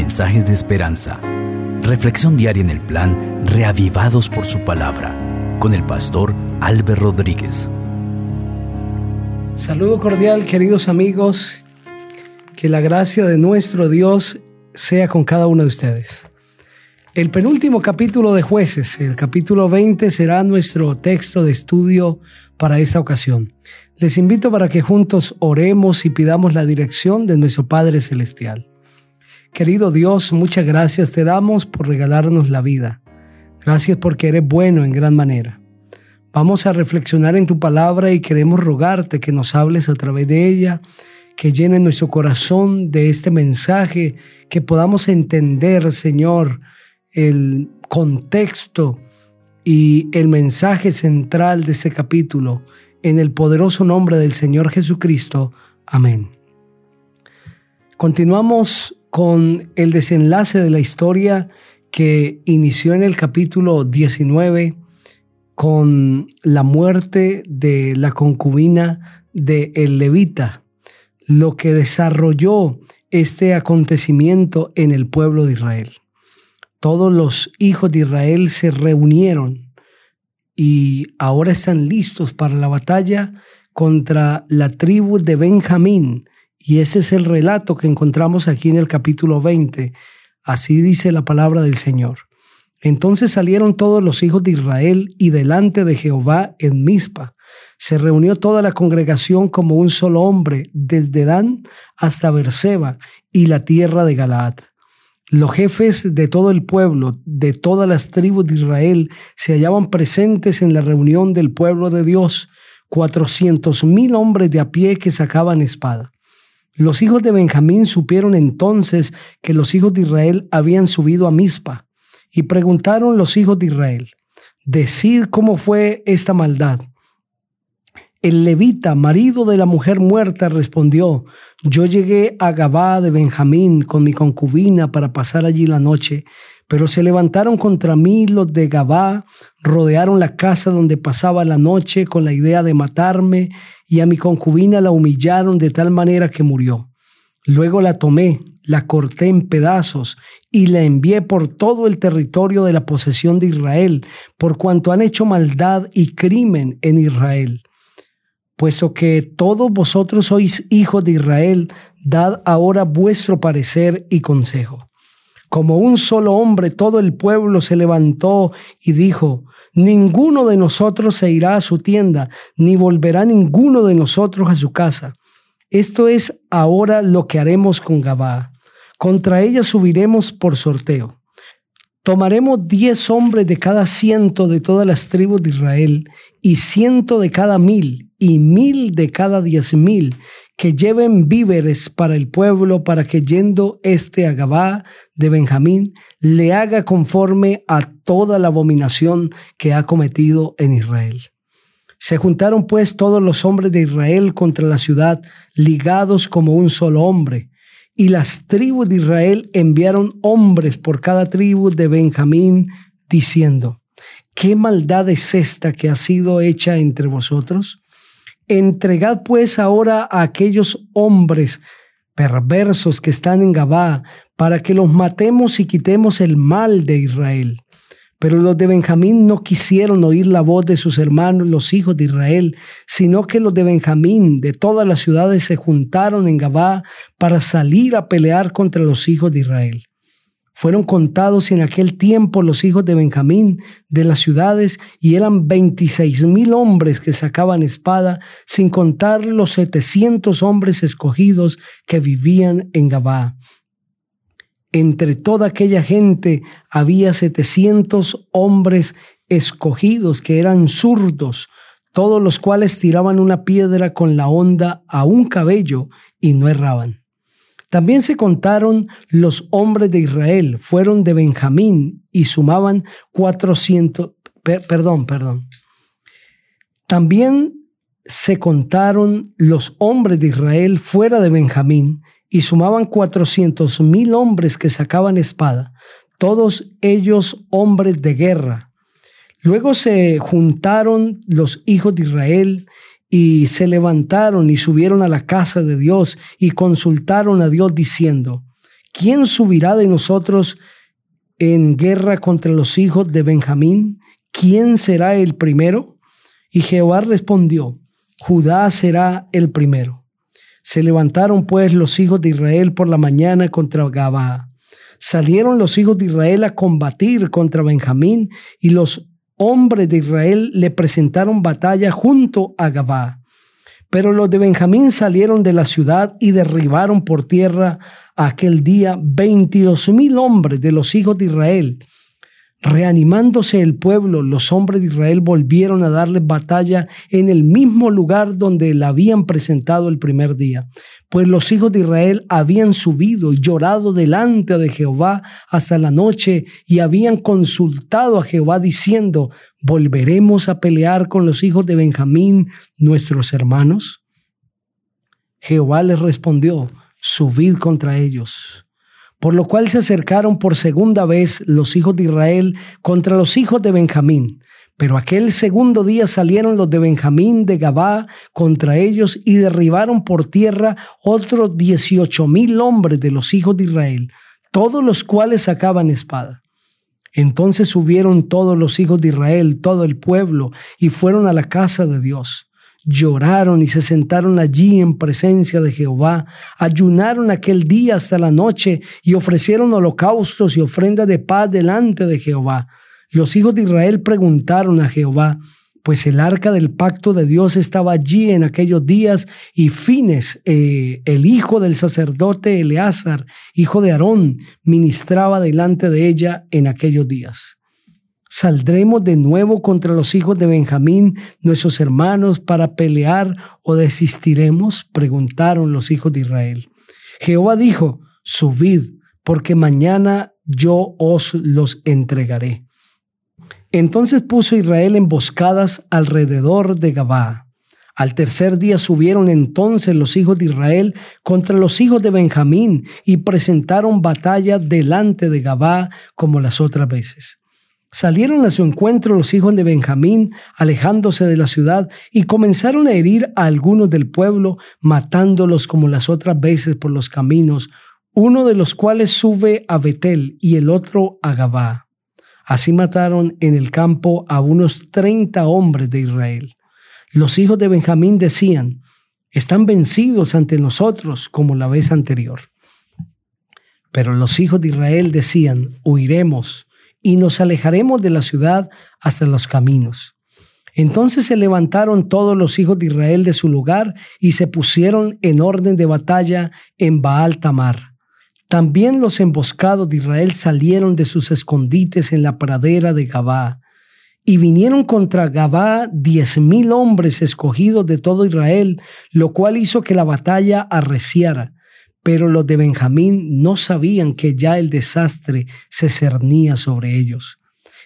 mensajes de esperanza. Reflexión diaria en el plan Reavivados por su palabra con el pastor Álvaro Rodríguez. Saludo cordial, queridos amigos. Que la gracia de nuestro Dios sea con cada uno de ustedes. El penúltimo capítulo de jueces, el capítulo 20, será nuestro texto de estudio para esta ocasión. Les invito para que juntos oremos y pidamos la dirección de nuestro Padre Celestial. Querido Dios, muchas gracias te damos por regalarnos la vida. Gracias porque eres bueno en gran manera. Vamos a reflexionar en tu palabra y queremos rogarte que nos hables a través de ella, que llene nuestro corazón de este mensaje, que podamos entender, Señor, el contexto y el mensaje central de este capítulo. En el poderoso nombre del Señor Jesucristo. Amén. Continuamos con el desenlace de la historia que inició en el capítulo 19 con la muerte de la concubina de el levita, lo que desarrolló este acontecimiento en el pueblo de Israel. Todos los hijos de Israel se reunieron y ahora están listos para la batalla contra la tribu de Benjamín, y ese es el relato que encontramos aquí en el capítulo 20. Así dice la palabra del Señor. Entonces salieron todos los hijos de Israel y delante de Jehová en Mizpa. Se reunió toda la congregación como un solo hombre, desde Dan hasta Berseba y la tierra de Galaad. Los jefes de todo el pueblo, de todas las tribus de Israel, se hallaban presentes en la reunión del pueblo de Dios, cuatrocientos mil hombres de a pie que sacaban espada. Los hijos de Benjamín supieron entonces que los hijos de Israel habían subido a Mizpa y preguntaron los hijos de Israel, decid cómo fue esta maldad. El levita, marido de la mujer muerta, respondió, yo llegué a Gabá de Benjamín con mi concubina para pasar allí la noche, pero se levantaron contra mí los de Gabá, rodearon la casa donde pasaba la noche con la idea de matarme, y a mi concubina la humillaron de tal manera que murió. Luego la tomé, la corté en pedazos y la envié por todo el territorio de la posesión de Israel, por cuanto han hecho maldad y crimen en Israel. Puesto que todos vosotros sois hijos de Israel, dad ahora vuestro parecer y consejo. Como un solo hombre, todo el pueblo se levantó y dijo, Ninguno de nosotros se irá a su tienda, ni volverá ninguno de nosotros a su casa. Esto es ahora lo que haremos con Gabá. Contra ella subiremos por sorteo. Tomaremos diez hombres de cada ciento de todas las tribus de Israel, y ciento de cada mil, y mil de cada diez mil, que lleven víveres para el pueblo, para que yendo este a Gabá de Benjamín, le haga conforme a toda la abominación que ha cometido en Israel. Se juntaron pues todos los hombres de Israel contra la ciudad, ligados como un solo hombre, y las tribus de Israel enviaron hombres por cada tribu de Benjamín, diciendo, ¿qué maldad es esta que ha sido hecha entre vosotros? Entregad pues ahora a aquellos hombres perversos que están en Gabá, para que los matemos y quitemos el mal de Israel. Pero los de Benjamín no quisieron oír la voz de sus hermanos, los hijos de Israel, sino que los de Benjamín de todas las ciudades se juntaron en Gabá para salir a pelear contra los hijos de Israel. Fueron contados en aquel tiempo los hijos de Benjamín de las ciudades y eran veintiséis mil hombres que sacaban espada, sin contar los setecientos hombres escogidos que vivían en Gabá. Entre toda aquella gente había setecientos hombres escogidos que eran zurdos, todos los cuales tiraban una piedra con la honda a un cabello y no erraban. También se contaron los hombres de Israel, fueron de Benjamín y sumaban cuatrocientos, perdón, perdón. También se contaron los hombres de Israel fuera de Benjamín y sumaban cuatrocientos mil hombres que sacaban espada, todos ellos hombres de guerra. Luego se juntaron los hijos de Israel y se levantaron y subieron a la casa de Dios y consultaron a Dios diciendo, ¿quién subirá de nosotros en guerra contra los hijos de Benjamín? ¿Quién será el primero? Y Jehová respondió, Judá será el primero. Se levantaron pues los hijos de Israel por la mañana contra Gabaa. Salieron los hijos de Israel a combatir contra Benjamín y los hombres de Israel le presentaron batalla junto a Gabá. Pero los de Benjamín salieron de la ciudad y derribaron por tierra aquel día veintidós mil hombres de los hijos de Israel Reanimándose el pueblo, los hombres de Israel volvieron a darles batalla en el mismo lugar donde la habían presentado el primer día, pues los hijos de Israel habían subido y llorado delante de Jehová hasta la noche y habían consultado a Jehová diciendo, ¿volveremos a pelear con los hijos de Benjamín, nuestros hermanos? Jehová les respondió, subid contra ellos por lo cual se acercaron por segunda vez los hijos de Israel contra los hijos de Benjamín. Pero aquel segundo día salieron los de Benjamín de Gabá contra ellos y derribaron por tierra otros dieciocho mil hombres de los hijos de Israel, todos los cuales sacaban espada. Entonces subieron todos los hijos de Israel, todo el pueblo, y fueron a la casa de Dios lloraron y se sentaron allí en presencia de Jehová, ayunaron aquel día hasta la noche y ofrecieron holocaustos y ofrendas de paz delante de Jehová. Los hijos de Israel preguntaron a Jehová, pues el arca del pacto de Dios estaba allí en aquellos días y Fines, eh, el hijo del sacerdote Eleazar, hijo de Aarón, ministraba delante de ella en aquellos días. ¿Saldremos de nuevo contra los hijos de Benjamín, nuestros hermanos, para pelear o desistiremos? Preguntaron los hijos de Israel. Jehová dijo, subid, porque mañana yo os los entregaré. Entonces puso Israel emboscadas alrededor de Gabá. Al tercer día subieron entonces los hijos de Israel contra los hijos de Benjamín y presentaron batalla delante de Gabá como las otras veces. Salieron a su encuentro los hijos de Benjamín, alejándose de la ciudad, y comenzaron a herir a algunos del pueblo, matándolos como las otras veces por los caminos, uno de los cuales sube a Betel y el otro a Gabá. Así mataron en el campo a unos treinta hombres de Israel. Los hijos de Benjamín decían, están vencidos ante nosotros como la vez anterior. Pero los hijos de Israel decían, huiremos y nos alejaremos de la ciudad hasta los caminos. Entonces se levantaron todos los hijos de Israel de su lugar y se pusieron en orden de batalla en Baal Tamar. También los emboscados de Israel salieron de sus escondites en la pradera de Gabá. Y vinieron contra Gabá diez mil hombres escogidos de todo Israel, lo cual hizo que la batalla arreciara. Pero los de Benjamín no sabían que ya el desastre se cernía sobre ellos.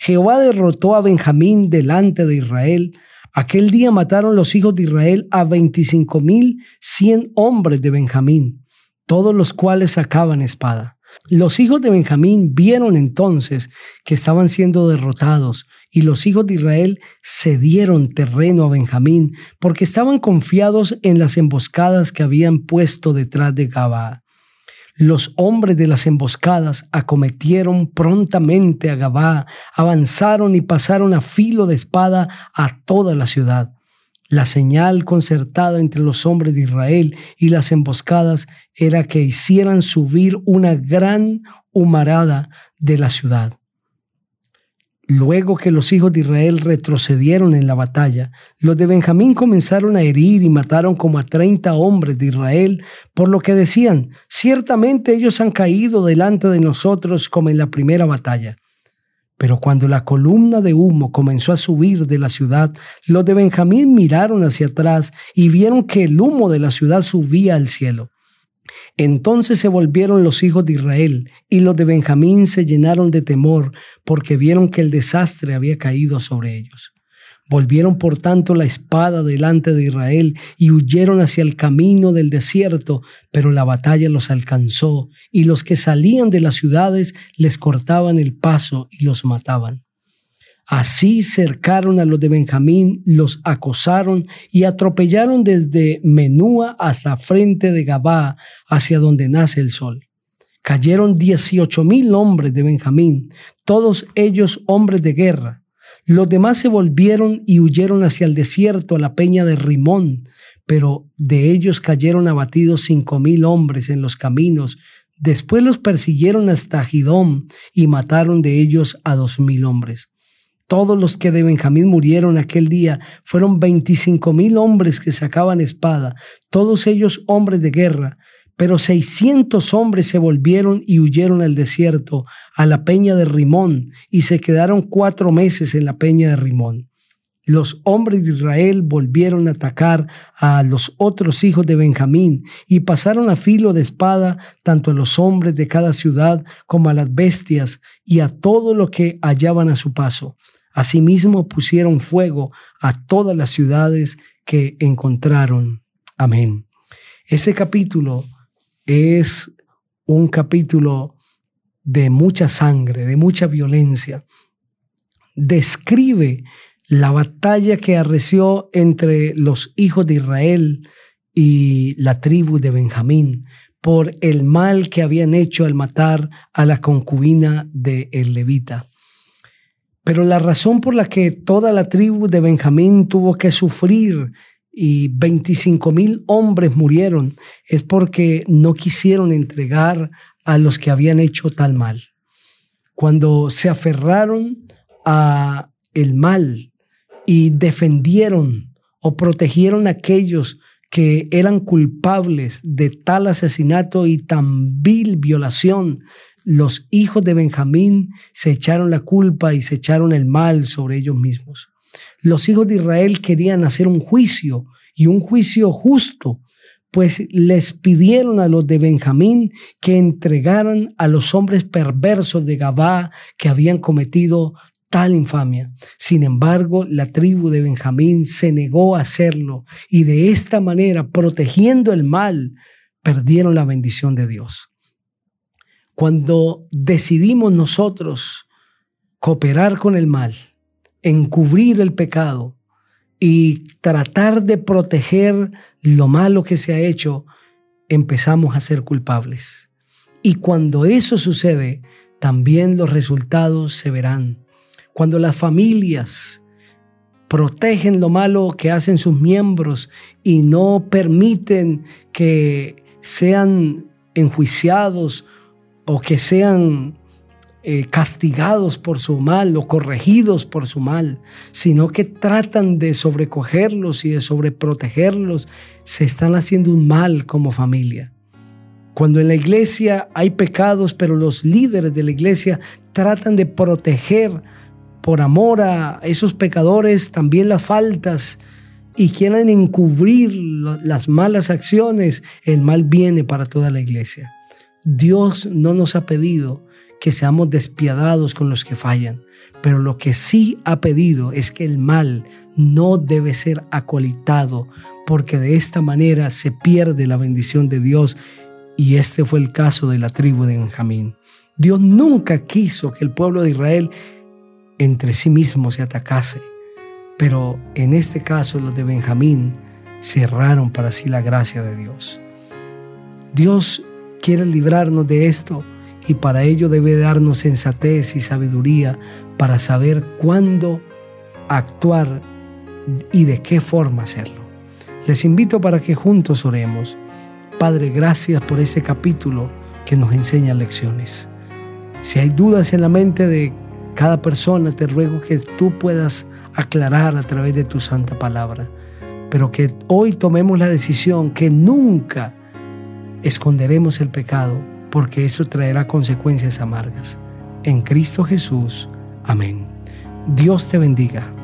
Jehová derrotó a Benjamín delante de Israel. Aquel día mataron los hijos de Israel a veinticinco mil cien hombres de Benjamín, todos los cuales sacaban espada. Los hijos de Benjamín vieron entonces que estaban siendo derrotados y los hijos de Israel cedieron terreno a Benjamín porque estaban confiados en las emboscadas que habían puesto detrás de Gabá. Los hombres de las emboscadas acometieron prontamente a Gabá, avanzaron y pasaron a filo de espada a toda la ciudad. La señal concertada entre los hombres de Israel y las emboscadas era que hicieran subir una gran humarada de la ciudad. Luego que los hijos de Israel retrocedieron en la batalla, los de Benjamín comenzaron a herir y mataron como a treinta hombres de Israel, por lo que decían, ciertamente ellos han caído delante de nosotros como en la primera batalla. Pero cuando la columna de humo comenzó a subir de la ciudad, los de Benjamín miraron hacia atrás y vieron que el humo de la ciudad subía al cielo. Entonces se volvieron los hijos de Israel y los de Benjamín se llenaron de temor porque vieron que el desastre había caído sobre ellos. Volvieron por tanto la espada delante de Israel y huyeron hacia el camino del desierto, pero la batalla los alcanzó y los que salían de las ciudades les cortaban el paso y los mataban. Así cercaron a los de Benjamín, los acosaron y atropellaron desde Menúa hasta frente de Gabá, hacia donde nace el sol. Cayeron dieciocho mil hombres de Benjamín, todos ellos hombres de guerra. Los demás se volvieron y huyeron hacia el desierto, a la peña de Rimón, pero de ellos cayeron abatidos cinco mil hombres en los caminos. Después los persiguieron hasta Gidón y mataron de ellos a dos mil hombres. Todos los que de Benjamín murieron aquel día fueron veinticinco mil hombres que sacaban espada, todos ellos hombres de guerra. Pero seiscientos hombres se volvieron y huyeron al desierto, a la peña de Rimón, y se quedaron cuatro meses en la peña de Rimón. Los hombres de Israel volvieron a atacar a los otros hijos de Benjamín y pasaron a filo de espada tanto a los hombres de cada ciudad como a las bestias y a todo lo que hallaban a su paso. Asimismo pusieron fuego a todas las ciudades que encontraron. Amén. Ese capítulo es un capítulo de mucha sangre, de mucha violencia. Describe la batalla que arreció entre los hijos de Israel y la tribu de Benjamín por el mal que habían hecho al matar a la concubina de el levita. Pero la razón por la que toda la tribu de Benjamín tuvo que sufrir y 25 mil hombres murieron es porque no quisieron entregar a los que habían hecho tal mal. Cuando se aferraron a el mal y defendieron o protegieron a aquellos que eran culpables de tal asesinato y tan vil violación, los hijos de Benjamín se echaron la culpa y se echaron el mal sobre ellos mismos. Los hijos de Israel querían hacer un juicio y un juicio justo, pues les pidieron a los de Benjamín que entregaran a los hombres perversos de Gabá que habían cometido tal infamia. Sin embargo, la tribu de Benjamín se negó a hacerlo y de esta manera, protegiendo el mal, perdieron la bendición de Dios. Cuando decidimos nosotros cooperar con el mal, encubrir el pecado y tratar de proteger lo malo que se ha hecho, empezamos a ser culpables. Y cuando eso sucede, también los resultados se verán cuando las familias protegen lo malo que hacen sus miembros y no permiten que sean enjuiciados o que sean eh, castigados por su mal o corregidos por su mal, sino que tratan de sobrecogerlos y de sobreprotegerlos, se están haciendo un mal como familia. Cuando en la iglesia hay pecados, pero los líderes de la iglesia tratan de proteger por amor a esos pecadores también las faltas y quieren encubrir las malas acciones, el mal viene para toda la iglesia. Dios no nos ha pedido que seamos despiadados con los que fallan, pero lo que sí ha pedido es que el mal no debe ser acolitado, porque de esta manera se pierde la bendición de Dios y este fue el caso de la tribu de Benjamín. Dios nunca quiso que el pueblo de Israel entre sí mismo se atacase. Pero en este caso los de Benjamín cerraron para sí la gracia de Dios. Dios quiere librarnos de esto y para ello debe darnos sensatez y sabiduría para saber cuándo actuar y de qué forma hacerlo. Les invito para que juntos oremos. Padre, gracias por este capítulo que nos enseña lecciones. Si hay dudas en la mente de cada persona, te ruego que tú puedas aclarar a través de tu santa palabra, pero que hoy tomemos la decisión que nunca esconderemos el pecado, porque eso traerá consecuencias amargas. En Cristo Jesús. Amén. Dios te bendiga.